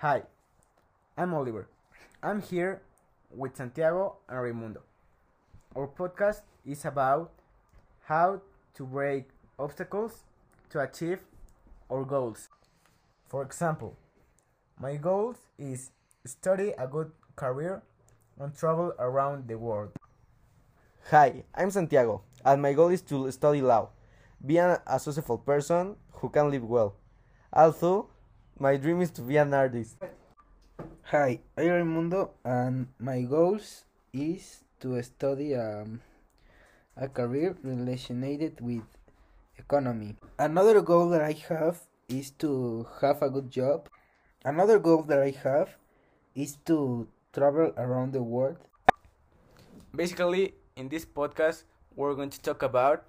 Hi, I'm Oliver. I'm here with Santiago and Raimundo. Our podcast is about how to break obstacles to achieve our goals. For example, my goal is study a good career and travel around the world. Hi, I'm Santiago, and my goal is to study law, be a successful person who can live well. Also, my dream is to be an artist. Hi, I'm Raimundo, and my goals is to study um, a career related with economy. Another goal that I have is to have a good job. Another goal that I have is to travel around the world. Basically, in this podcast, we're going to talk about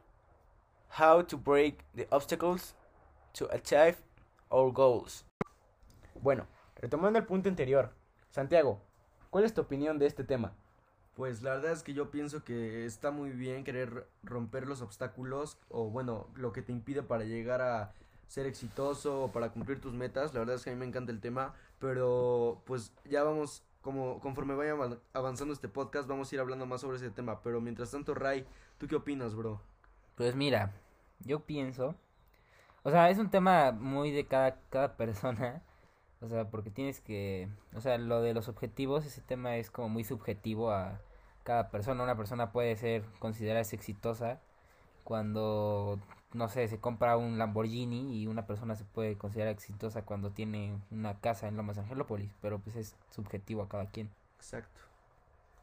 how to break the obstacles to achieve our goals. Bueno, retomando el punto anterior, Santiago, ¿cuál es tu opinión de este tema? Pues la verdad es que yo pienso que está muy bien querer romper los obstáculos o bueno, lo que te impide para llegar a ser exitoso o para cumplir tus metas. La verdad es que a mí me encanta el tema, pero pues ya vamos como conforme vaya avan- avanzando este podcast vamos a ir hablando más sobre ese tema, pero mientras tanto Ray, ¿tú qué opinas, bro? Pues mira, yo pienso, o sea, es un tema muy de cada, cada persona, o sea, porque tienes que, o sea, lo de los objetivos, ese tema es como muy subjetivo a cada persona. Una persona puede ser considerarse exitosa cuando, no sé, se compra un Lamborghini y una persona se puede considerar exitosa cuando tiene una casa en Lomas Angelópolis, pero pues es subjetivo a cada quien. Exacto.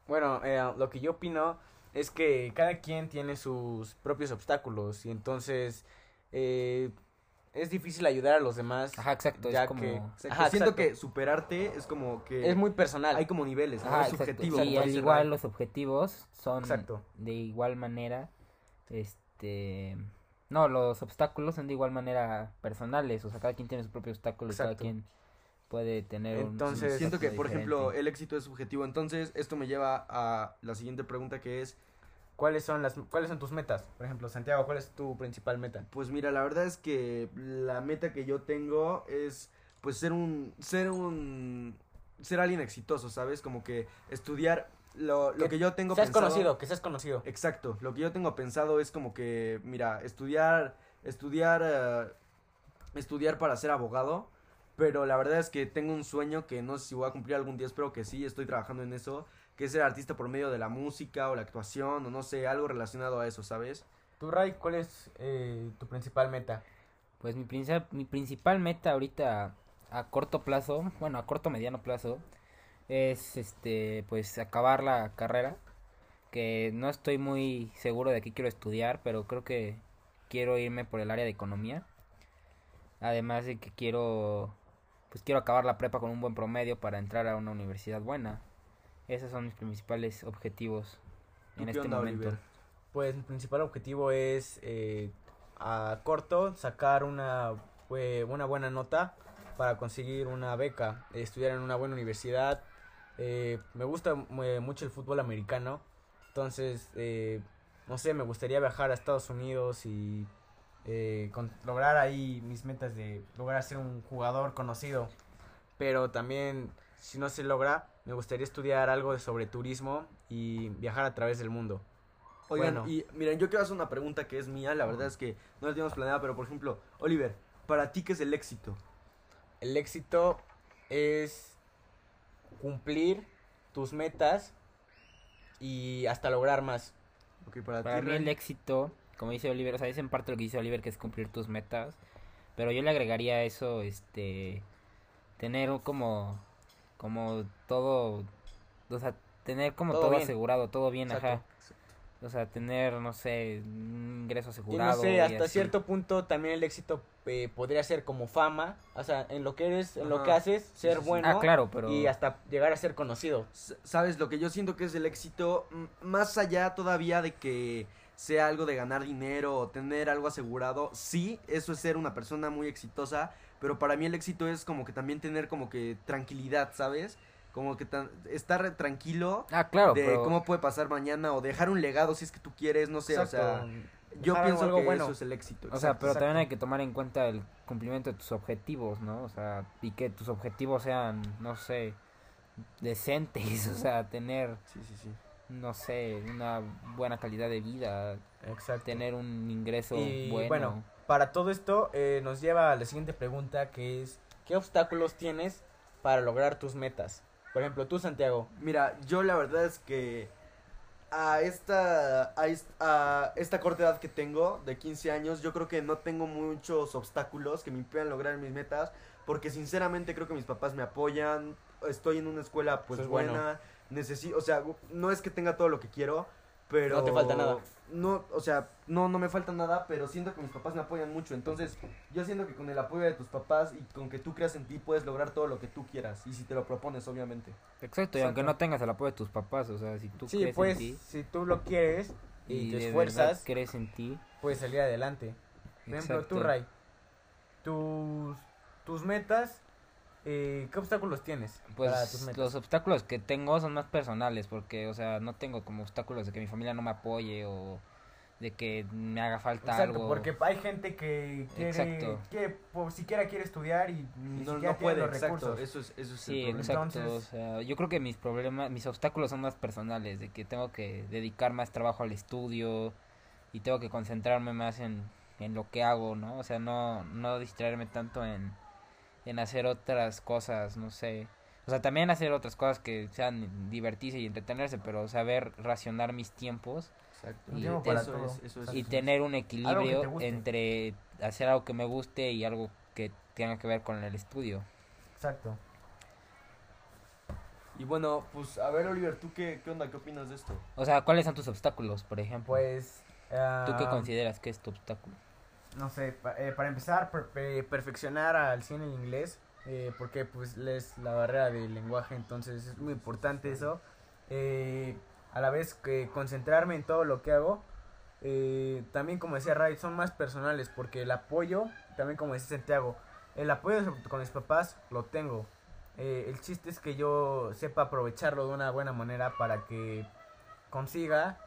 Bueno, eh, lo que yo opino es que cada quien tiene sus propios obstáculos y entonces eh, es difícil ayudar a los demás. Ajá, exacto, ya es como... que- Exacto. Ajá, Siento exacto. que superarte es como que Es muy personal. hay como niveles, ¿no? Ajá, es exacto. subjetivo. Sí, al igual los objetivos son Exacto. de igual manera, este, no, los obstáculos son de igual manera personales, o sea, cada quien tiene su propio obstáculo y cada quien puede tener un- Entonces, un Siento que, por ejemplo, el éxito es subjetivo. Entonces, esto me lleva a la siguiente pregunta que es, ¿Cuáles son las cuáles son tus metas? Por ejemplo, Santiago, ¿cuál es tu principal meta? pues mira, la verdad es que la meta que yo tengo es, pues, ser un, ser un, ser alguien exitoso, ¿sabes? Como que estudiar lo, lo Que que yo tengo Seas pensado. conocido, que seas conocido. Exacto, lo que yo tengo pensado es como que, mira, estudiar, estudiar, eh, estudiar para ser abogado, pero la verdad es que tengo un sueño que no sé si voy a cumplir algún día, espero que sí, estoy trabajando en eso, que es ser artista por medio de la música o la actuación o no sé, algo relacionado a eso, ¿sabes? Tú, Ray, ¿cuál es eh, tu principal meta? Pues mi principal, mi principal meta ahorita a corto plazo, bueno, a corto mediano plazo, es este, pues acabar la carrera, que no estoy muy seguro de qué quiero estudiar, pero creo que quiero irme por el área de economía. Además de que quiero, pues quiero acabar la prepa con un buen promedio para entrar a una universidad buena. Esos son mis principales objetivos ¿Tú en qué este onda, momento. Oliver? Pues mi principal objetivo es eh, a corto sacar una, eh, una buena nota para conseguir una beca, estudiar en una buena universidad. Eh, me gusta eh, mucho el fútbol americano, entonces, eh, no sé, me gustaría viajar a Estados Unidos y eh, con- lograr ahí mis metas de lograr ser un jugador conocido. Pero también, si no se logra, me gustaría estudiar algo de sobre turismo y viajar a través del mundo. Oigan, Bueno. y miren, yo quiero hacer una pregunta que es mía, la verdad es que no la teníamos planeada, pero por ejemplo, Oliver, para ti, ¿qué es el éxito? El éxito es cumplir tus metas y hasta lograr más. Ok, para, Para ti, mí el éxito, como dice Oliver, o sea, es en parte lo que dice Oliver, que es cumplir tus metas. Pero yo le agregaría eso, este, tener un como, como todo, o sea, tener como Todo asegurado, todo bien, Exacto. ajá. O sea, tener, no sé, un ingreso Y asegurado. no sé, y hasta así. cierto punto también el éxito eh, podría ser como fama, o sea, en lo que eres, en lo que haces, ser sí, sí. bueno Ah, claro, pero... y hasta llegar a ser conocido. S- Sabes, lo que yo siento que es el éxito, más allá todavía de que sea algo de ganar dinero o tener algo asegurado, sí, eso es ser una persona muy exitosa, pero para mí el éxito es como que también tener como que tranquilidad, ¿sabes? Como que tan- estar tranquilo Ah, claro, de pero... cómo puede pasar mañana o dejar un legado si es que tú quieres, no sé, o sea. Yo dejar pienso algo que bueno. eso es el éxito. O sea, exacto. pero también hay que tomar en cuenta el cumplimiento de tus objetivos, ¿no? O sea, y que tus objetivos sean, no sé, decentes, o sea, tener, Sí, sí, sí. no sé, una buena calidad de vida, Exacto. tener un ingreso Y bueno. bueno, para todo esto eh, nos lleva a la siguiente pregunta que es ¿qué obstáculos tienes para lograr tus metas? Por ejemplo, tú Santiago, Mira, yo la verdad es que a esta, a, est- a esta corta edad que tengo, de 15 años, yo creo que no tengo muchos obstáculos que me impidan lograr mis metas, porque sinceramente creo que mis papás me apoyan, estoy en una escuela pues bueno. buena, necesito, o sea, no es que tenga todo lo que quiero, pero... No te falta nada. No, o sea, no, no me falta nada, pero siento que mis papás me apoyan mucho, entonces yo siento que con el apoyo de tus papás y con que tú creas en ti puedes lograr todo lo que tú quieras, y si te lo propones, obviamente. Exacto, y aunque no tengas el apoyo de tus papás, o sea, si tú sí, crees pues en ti si tú lo quieres y, y te esfuerzas, crees en ti, puedes salir adelante. Por ejemplo, tú. Ray, tus, tus metas, eh, ¿qué obstáculos tienes para tus Pues metas? los obstáculos que tengo son más personales, porque, o sea, no tengo como obstáculos de que mi familia no me apoye o de que me haga falta Exacto, algo. porque hay gente que quiere, Exacto. que por siquiera quiere estudiar y ni No, siquiera no tiene puede, los exacto, recursos. eso es, eso es Sí, el problema. exacto. Entonces- O sea, yo creo que mis problemas, mis obstáculos son más personales, de que tengo que dedicar más trabajo al estudio y tengo que concentrarme más en, en lo que hago, ¿no? O sea, no, no distraerme tanto en, en hacer otras cosas, no sé. O sea, también hacer otras cosas que sean divertirse y entretenerse, pero saber racionar mis tiempos Exacto. Y tiempo te- para eso todo. es, eso es. y Exacto. tener un equilibrio entre hacer algo que me guste y algo que tenga que ver con el estudio. Exacto. Y bueno, pues a ver, Oliver, ¿tú qué, qué onda? ¿Qué opinas de esto? O sea, ¿cuáles son tus obstáculos, por ejemplo? Pues... ¿Tú qué ah, consideras que es tu obstáculo? No sé, pa- eh, para empezar, per- pe- perfeccionar al 100 el inglés, eh, porque pues es la barrera del lenguaje, entonces es muy importante eso. Eh, a la vez que concentrarme en todo lo que hago, eh, también como decía Ray, son más personales, porque el apoyo, también como decía Santiago, el apoyo con mis papás lo tengo. Eh, el chiste es que yo sepa aprovecharlo de una buena manera para que consiga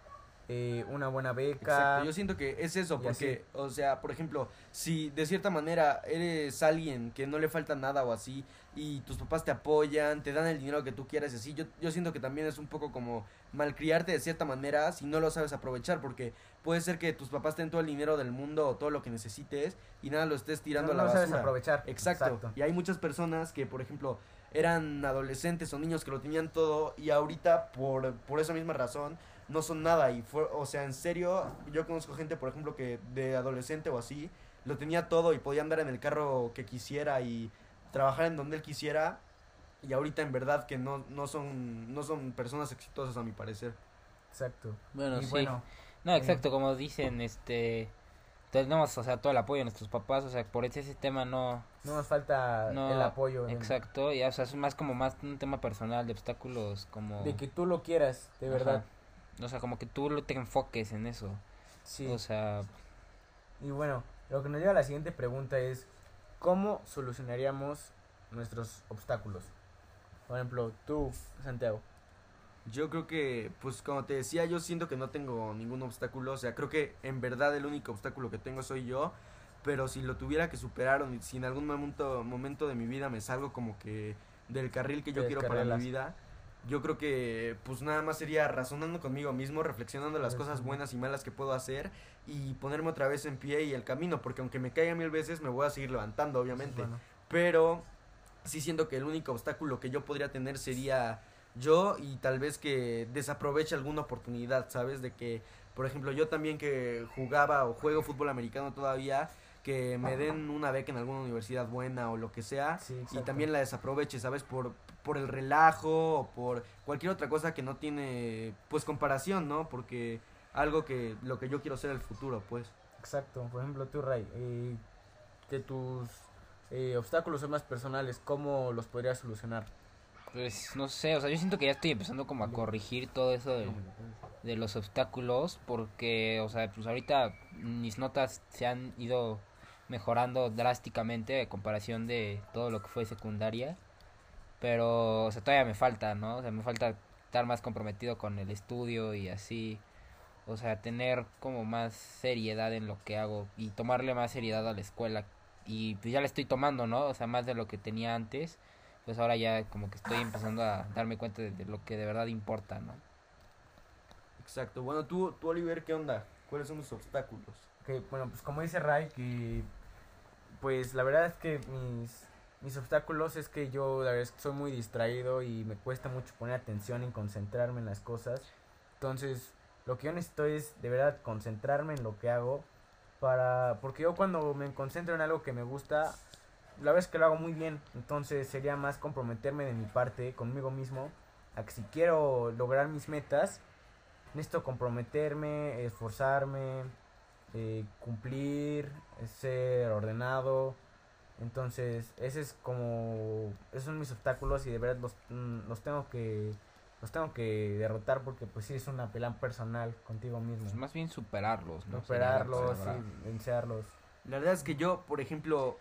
eh, una buena beca. Exacto, yo siento que es eso, porque, o sea, por ejemplo, si de cierta manera eres alguien que no le falta nada o así, y tus papás te apoyan, te dan el dinero que tú quieras y así, yo, yo siento que también es un poco como malcriarte de cierta manera si no lo sabes aprovechar, porque puede ser que tus papás ten todo el dinero del mundo o todo lo que necesites y nada lo estés tirando no a la sabes basura. aprovechar. Exacto. Y hay muchas personas que, por ejemplo, eran adolescentes o niños que lo tenían todo y ahorita por, por esa misma razón no son nada. Y fue, o sea, en serio, yo conozco gente, por ejemplo, que de adolescente o así, lo tenía todo y podía andar en el carro que quisiera y trabajar en donde él quisiera. Y ahorita en verdad que no, no son no son personas exitosas a mi parecer. Exacto. Bueno, y sí. bueno, No, exacto, como dicen, este tenemos, o sea, todo el apoyo de nuestros papás, o sea, por ese sistema no no nos falta No, el apoyo. exacto, y o sea, es más como más un tema personal de obstáculos como De que tú lo quieras, de verdad. O sea, como que tú lo- te enfoques en eso. Sí. O sea, Y bueno, lo que nos lleva a la siguiente pregunta es, ¿cómo solucionaríamos nuestros obstáculos? Por ejemplo, tú, Santiago. Yo creo que, pues como te decía, yo siento que no tengo ningún obstáculo. O sea, creo que en verdad el único obstáculo que tengo soy yo. Pero si lo tuviera que superar o si en algún momento, momento de mi vida me salgo como que del carril que yo quiero para mi vida, yo creo que pues nada más sería razonando conmigo mismo, reflexionando las cosas buenas y malas que puedo hacer y ponerme otra vez en pie y el camino. Porque aunque me caiga mil veces, me voy a seguir levantando, obviamente Bueno, pero sí siento que el único obstáculo que yo podría tener sería yo y tal vez que desaproveche alguna oportunidad, ¿sabes? De que, por ejemplo, yo también que jugaba o juego fútbol americano todavía, que me den una beca en alguna universidad buena o lo que sea sí, y también la desaproveche, ¿sabes? Por, por el relajo o por cualquier otra cosa que no tiene, pues, comparación, ¿no? Porque algo que lo que yo quiero ser el futuro, pues. Exacto. Por ejemplo, tú, Ray, eh, que tus eh, obstáculos son más personales, ¿cómo los podrías solucionar? pues no sé, o sea, yo siento que ya estoy empezando como a corregir todo eso de, de los obstáculos porque, o sea, pues ahorita mis notas se han ido mejorando drásticamente a comparación de todo lo que fue secundaria. Pero, o sea, todavía me falta, ¿no? O sea, me falta estar más comprometido con el estudio y así. o sea, tener como más seriedad en lo que hago y tomarle más seriedad a la escuela. Y pues ya le estoy tomando, ¿no? O sea, más de lo que tenía antes. Pues ahora ya como que estoy empezando a darme cuenta de, lo que de verdad importa, ¿no? Exacto. Bueno, tú, tú, Oliver, ¿qué onda? ¿Cuáles son los obstáculos? Ok, bueno, pues como dice Ray, que pues la verdad es que mis, mis obstáculos es que yo la verdad es que soy muy distraído y me cuesta mucho poner atención y concentrarme en las cosas. Entonces, lo que yo necesito es de verdad concentrarme en lo que hago para porque yo cuando me concentro en algo que me gusta, la verdad es que lo hago muy bien. Entonces, sería más comprometerme de mi parte conmigo mismo a que si quiero lograr mis metas, necesito comprometerme, esforzarme, eh, cumplir, ser ordenado. Entonces, ese es como esos son mis obstáculos y de verdad los, mm, los tengo que los tengo que derrotar porque pues sí es una pelea personal contigo mismo. Pues más bien superarlos, ¿no? Superarlos, y vencerlos. La verdad es que yo, por ejemplo,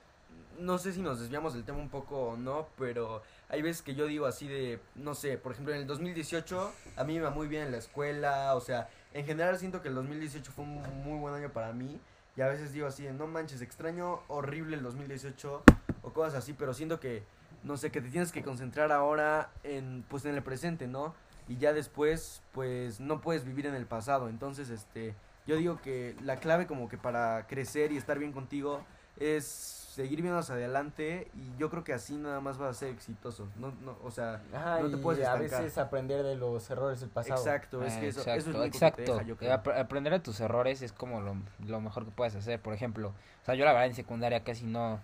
no sé si nos desviamos del tema un poco o no, pero hay veces que yo digo así de, no sé, por ejemplo, en el 2018 a mí me va muy bien en la escuela, o sea, en general siento que el 2018 fue un muy buen año para mí y a veces digo así no manches, extraño horrible el 2018 o cosas así, pero siento que, no sé, que te tienes que concentrar ahora en, pues en el presente, ¿no? Y ya después, pues no puedes vivir en el pasado, entonces, este, yo digo que la clave como que para crecer y estar bien contigo es seguir viendo hacia adelante y yo creo que así nada más vas a ser exitoso. No, no, o sea, Ajá, no te puedes a veces aprender de los errores del pasado. exacto, es que eso, exacto, eso es lo exacto. que te deja, yo creo. ap- aprender a tus errores es como lo, lo mejor que puedes hacer. Por ejemplo, o sea, yo la verdad en secundaria casi no,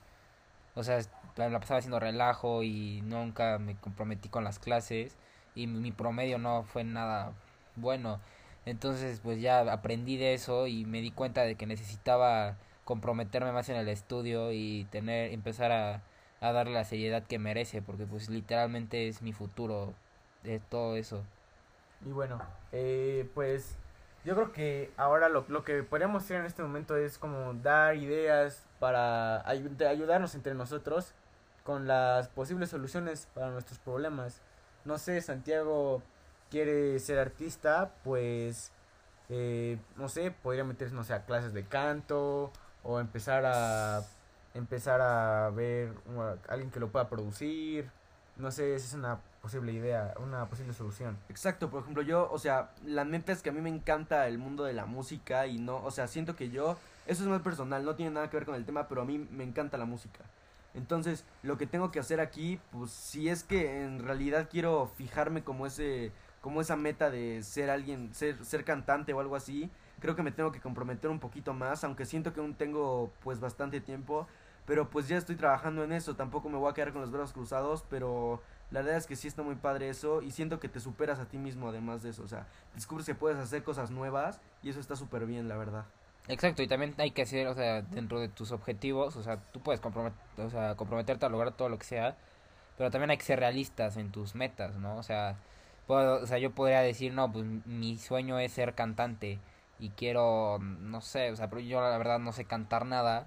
o sea, la pasaba haciendo relajo y nunca me comprometí con las clases y mi promedio no fue nada bueno. Entonces, pues ya aprendí de eso y me di cuenta de que necesitaba comprometerme más en el estudio y tener empezar a, a darle la seriedad que merece, porque pues literalmente es mi futuro de todo eso. Y bueno, eh, pues yo creo que ahora lo, lo que podríamos hacer en este momento es como dar ideas para ayudarnos entre nosotros con las posibles soluciones para nuestros problemas. No sé, Santiago quiere ser artista, pues, eh, no sé, podría meterse, no sé, a clases de canto o empezar a empezar a ver uh, alguien que lo pueda producir. No sé, esa es una posible idea, una posible solución. Exacto, por ejemplo, yo, o sea, la neta es que a mí me encanta el mundo de la música y no, o sea, siento que yo, eso es más personal, no tiene nada que ver con el tema, pero a mí me encanta la música. Entonces, lo que tengo que hacer aquí, pues si es que en realidad quiero fijarme como ese como esa meta de ser alguien, ser ser cantante o algo así, creo que me tengo que comprometer un poquito más, aunque siento que aún tengo pues bastante tiempo, pero pues ya estoy trabajando en eso, tampoco me voy a quedar con los brazos cruzados, pero la verdad es que sí está muy padre eso y siento que te superas a ti mismo además de eso, o sea, descubres que puedes hacer cosas nuevas y eso está súper bien, la verdad. Exacto, y también hay que hacer, o sea, dentro de tus objetivos, o sea, tú puedes compromet o sea, comprometerte a lograr todo lo que sea, pero también hay que ser realistas en tus metas, ¿no? O sea, puedo, o sea, yo podría decir, no, pues mi sueño es ser cantante y quiero, no sé, o sea, pero yo la verdad no sé cantar nada,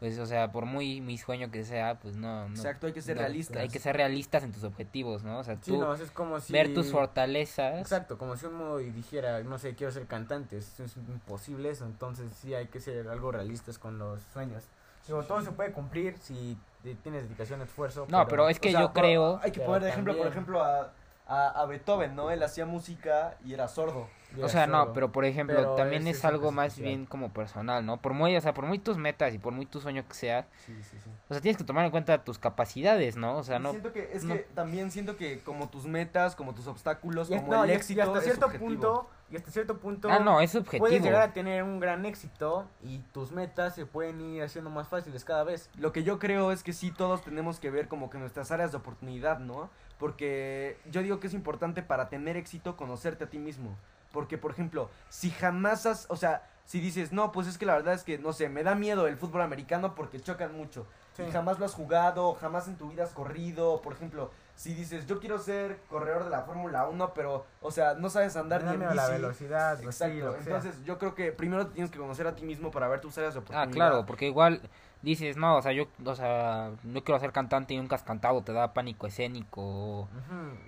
pues, o sea, por muy mi sueño que sea, pues no, no Exacto, hay que ser no, realistas. Hay que ser realistas en tus objetivos, ¿no? O sea, Sí, tú no, es como si... ver tus fortalezas. Exacto, como si uno dijera, no sé, quiero ser cantante, es, es imposible eso, entonces sí hay que ser algo realistas con los sueños. Digo, todo se puede cumplir si te- tienes dedicación, esfuerzo. No, pero es que O sea, yo creo... Hay que Pero poner de ejemplo, por ejemplo, a, a, a Beethoven, ¿no? Él hacía música y era sordo. O sea, no, pero por ejemplo, Pero también es algo más especial. bien como personal, ¿no? Por muy, o sea, por muy tus metas y por muy tu sueño que sea, Sí, sí, sí. o sea, tienes que tomar en cuenta tus capacidades, ¿no? O sea, no... siento que es no- que también siento que como tus metas, como tus obstáculos, Y, es- como no, el y- éxito y hasta es cierto subjetivo. punto, y hasta cierto punto Ah, no, es puedes llegar a tener un gran éxito y tus metas se pueden ir haciendo más fáciles cada vez. Lo que yo creo es que sí todos tenemos que ver como que nuestras áreas de oportunidad, ¿no? Porque yo digo que es importante para tener éxito conocerte a ti mismo. Porque, por ejemplo, si jamás has, o sea, si dices, no, pues es que la verdad es que, no sé, me da miedo el fútbol americano porque chocan mucho. Sí. Y jamás lo has jugado, jamás en tu vida has corrido. Por ejemplo, si dices, yo quiero ser corredor de la Fórmula 1, pero, o sea, no sabes andar ni en a la bici. velocidad, lo Exacto. sí, sea. Entonces, yo creo que primero te tienes que conocer a ti mismo para ver tus áreas de Ah, oportunidad. claro, porque igual dices, no, o sea, yo, o sea, no quiero ser cantante y nunca has cantado, te da pánico escénico,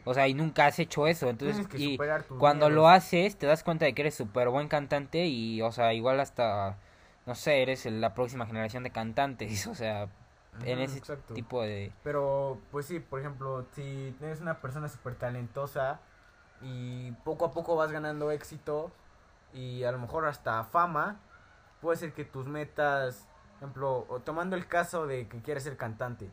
o, sea, y nunca has hecho eso, entonces, y cuando miedos. lo haces, te das cuenta de que eres súper buen cantante y, o sea, igual hasta, no sé, eres el- la próxima generación de cantantes, o sea, en ese exacto. tipo de... Pero, pues sí, por ejemplo, si eres una persona súper talentosa y poco a poco vas ganando éxito y a lo mejor hasta fama, puede ser que tus metas, ejemplo, o tomando el caso de que quieres ser cantante,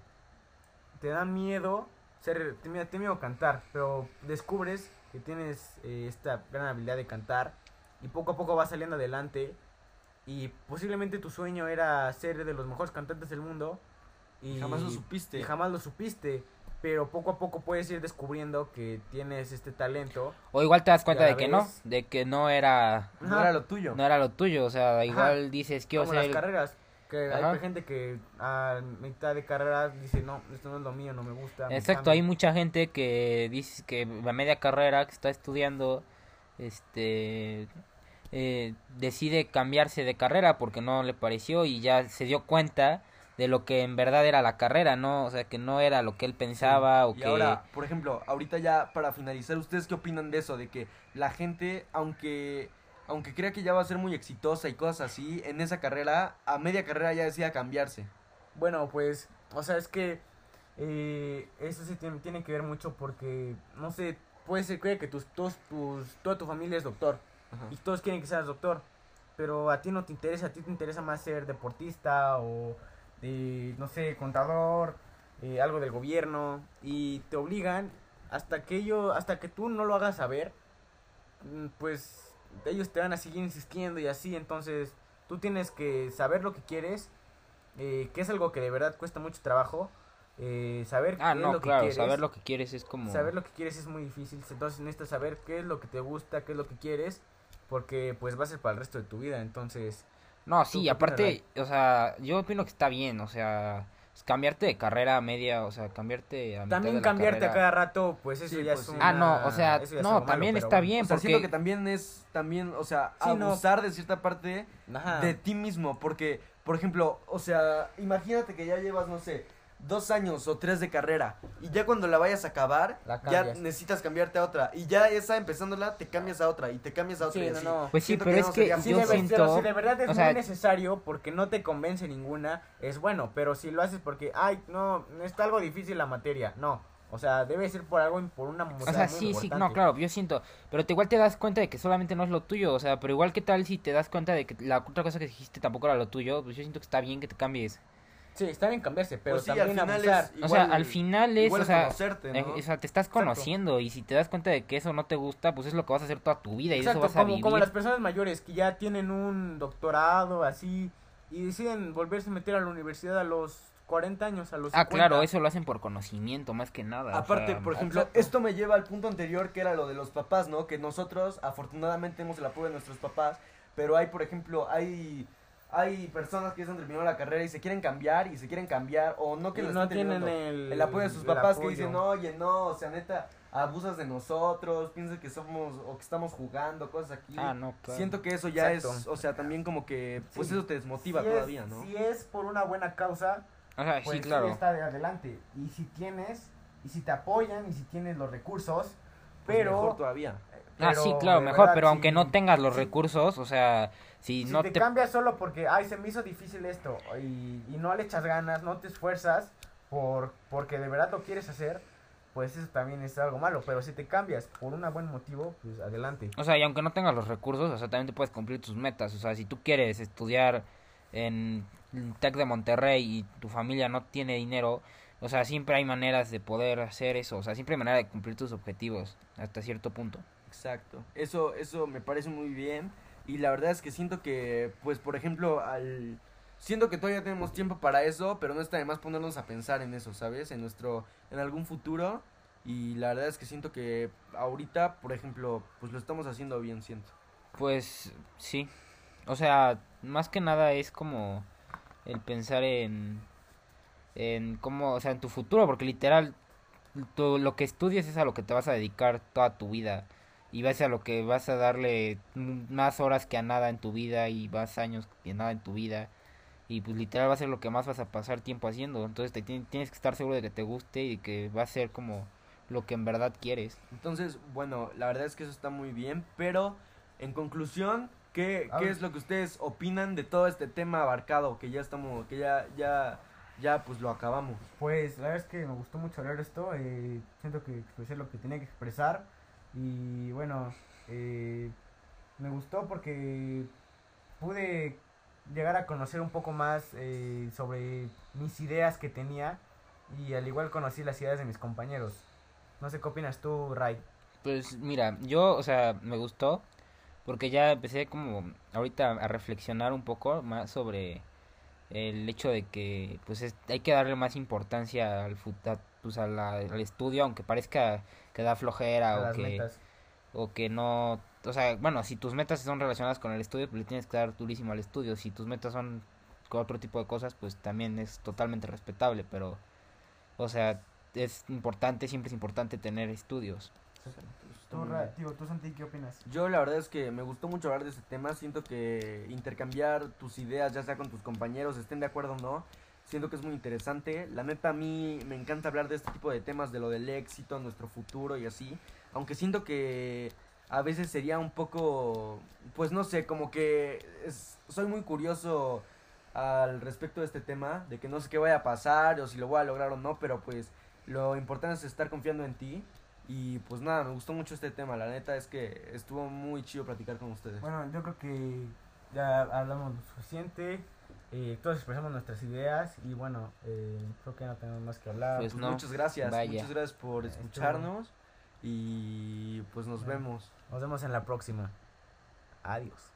te da miedo ser, te, miedo- te miedo cantar, pero descubres que tienes eh, esta gran habilidad de cantar y poco a poco vas saliendo adelante y posiblemente tu sueño era ser de los mejores cantantes del mundo y Jamás lo supiste. y jamás lo supiste, pero poco a poco puedes ir descubriendo que tienes este talento. O igual te das cuenta de que no, de que no era, No era lo tuyo. no era lo tuyo, o sea, igual dices, quiero como ser... las carreras, que Ajá. hay gente que a mitad de carrera dice, no, esto no es lo mío, no me gusta. Exacto, cambio". hay mucha gente que dice que a media carrera que está estudiando, este, eh, decide cambiarse de carrera porque no le pareció y ya se dio cuenta de lo que en verdad era la carrera, ¿no? O sea, que no era lo que él pensaba o Y que... ahora, por ejemplo, ahorita ya para finalizar, ¿ustedes qué opinan de eso? De que la gente, aunque aunque crea que ya va a ser muy exitosa y cosas así, en esa carrera, a media carrera ya decida cambiarse. Bueno, pues, o sea, es que eh, eso sí tiene, tiene que ver mucho porque, no sé, puede ser cree que tus, todos, tus, toda tu familia es doctor Ajá. y todos quieren que seas doctor, pero a ti no te interesa, a ti te interesa más ser deportista o, de, no sé, contador, eh, algo del gobierno y te obligan hasta que ello, hasta que tú no lo hagas saber, mm, pues ellos te van a seguir insistiendo y así, entonces tú tienes que saber lo que quieres, eh, que es algo que de verdad cuesta mucho trabajo, eh, saber Ah, qué es lo que quieres. saber lo que quieres es como... Saber lo que quieres es muy difícil, entonces necesitas saber qué es lo que te gusta, qué es lo que quieres, porque pues va a ser para el resto de tu vida, entonces... No, ¿Tú sí, aparte, o sea, yo opino que está bien, o sea, cambiarte de carrera a media, o sea, cambiarte a mitad También de la cambiarte carrera. a cada rato, pues eso Sí, ya pues, es sí. una... Ah, no, o sea, es no, malo, también está bueno. bien O sea, porque... siento que también es, también, o sea, Sí, no. abusar de cierta parte Ajá. de ti mismo, porque, por ejemplo, o sea, imagínate que ya llevas, no sé, dos años o tres de carrera, y ya cuando la vayas a acabar, La ya necesitas cambiarte a otra, y ya esa empezándola, te cambias a otra, y te cambias a otra, Sí, y no, así. no. Pues sí, Siento pero es no que sería Si yo de, justo. ver- siento... pero si de verdad es o sea- muy necesario porque no te convence ninguna, es bueno. Pero si lo haces porque, ay, no, está algo difícil la materia, no. O sea, debe ser por algo, por una O sea, muy sí, sí, importante. no, claro, yo siento, pero te igual te das cuenta de que solamente no es lo tuyo, o sea, pero igual que tal si te das cuenta de que la otra cosa que dijiste tampoco era lo tuyo, pues yo siento que está bien que te cambies. Sí, está bien cambiarse, pero Pues sí, al también final abusar. es- o sea, al final es, igual o sea, conocerte, eh, ¿no? o sea, te estás conociendo y si te das cuenta de que eso no te gusta, pues es lo que vas a hacer toda tu vida y Exacto, eso vas a como, vivir. como las personas mayores que ya tienen un doctorado así y deciden volverse a meter a la universidad a los 40 años, a los Ah, 50. claro, eso lo hacen por conocimiento más que nada. o Aparte, sea, por ejemplo, exacto. esto me lleva al punto anterior que era lo de los papás, ¿no? Que nosotros, afortunadamente, tenemos el apoyo de nuestros papás, pero hay, por ejemplo, hay hay personas que ya han terminado la carrera y se quieren cambiar y se quieren cambiar o no que les no están terminando. tienen el, el apoyo de sus papás que dicen, oye, no, o sea, neta, abusas de nosotros, piensas que somos o que estamos jugando, cosas aquí. Ah, no, claro. Siento que eso ya es, Exacto. o sea, también como que, pues Sí. eso te desmotiva Si es- todavía, ¿no? Si es por una buena causa, sea, pues sí, claro. está de adelante. Y si tienes, y si te apoyan, y si tienes los recursos, Pues pero... mejor todavía. Ah, sí, claro, mejor, verdad, pero aunque no tengas los recursos, o sea, si, Si no te, te... cambias solo porque, ay, se me hizo difícil esto, y, y no le echas ganas, no te esfuerzas, por porque de verdad lo quieres hacer, pues eso también es algo malo. Pero si te cambias por un buen motivo, pues adelante. O sea, y aunque no tengas los recursos, o sea, también te puedes cumplir tus metas. O sea, si tú quieres estudiar en Tec de Monterrey y tu familia no tiene dinero, o sea, siempre hay maneras de poder hacer eso. O sea, siempre hay manera de cumplir tus objetivos hasta cierto punto. Exacto. Eso, eso me parece muy bien. Y la verdad es que siento que, pues, por ejemplo, al... Siento que todavía tenemos tiempo para eso, pero no está de más ponernos a pensar en eso, ¿sabes? En nuestro, en algún futuro. Y la verdad es que siento que ahorita, por ejemplo, pues lo estamos haciendo bien, siento. Pues sí. O sea, más que nada es como el pensar en en cómo, o sea, en tu futuro, porque literal tú, lo que estudias es a lo que te vas a dedicar toda tu vida y vas a lo que vas a darle más horas que a nada en tu vida y más años que a nada en tu vida. y pues literal va a ser lo que más vas a pasar tiempo haciendo. Entonces te tien- tienes que estar seguro de que te guste y que va a ser como lo que en verdad quieres. Entonces, bueno, la verdad es que eso está muy bien, pero en conclusión, ¿qué, qué es lo que ustedes opinan de todo este tema abarcado que ya estamos, que ya, ya, ya pues lo acabamos? Pues la verdad es que me gustó mucho hablar de esto. eh, siento que expresé lo que tenía que expresar. Y bueno, eh, me gustó porque pude llegar a conocer un poco más eh, sobre mis ideas que tenía. Y al igual conocí las ideas de mis compañeros. No sé qué opinas tú, Ray. Pues mira, yo, o sea, me gustó porque ya empecé como ahorita a reflexionar un poco más sobre el hecho de que pues es- hay que darle más importancia al fut- a- pues, a la- al estudio, aunque parezca que da flojera o que metas. o que no, o sea, bueno, si tus metas son relacionadas con el estudio, pues le tienes que dar durísimo al estudio. Si tus metas son con otro tipo de cosas, pues también es totalmente respetable, pero o sea, es importante, siempre es importante tener estudios. Tú, tú, Santi, ¿qué opinas? Yo la verdad es que me gustó mucho hablar de este tema, siento que intercambiar tus ideas, ya sea con tus compañeros, estén de acuerdo o no, siento que es muy interesante. La neta a mí me encanta hablar de este tipo de temas, de lo del éxito, nuestro futuro y así, aunque siento que a veces sería un poco, pues no sé, como que es- soy muy curioso al respecto de este tema, de que no sé qué vaya a pasar o si lo voy a lograr o no, pero pues lo importante es estar confiando en ti. Y pues nada, me gustó mucho este tema. La neta es que estuvo muy chido platicar con ustedes. Bueno, yo creo que ya hablamos lo suficiente. Eh, todos expresamos nuestras ideas. Y bueno, eh, creo que no tenemos más que hablar. Pues Pues no, muchas gracias. vaya. Muchas gracias por escucharnos. Y pues nos Bueno. vemos. Nos vemos en la próxima. Adiós.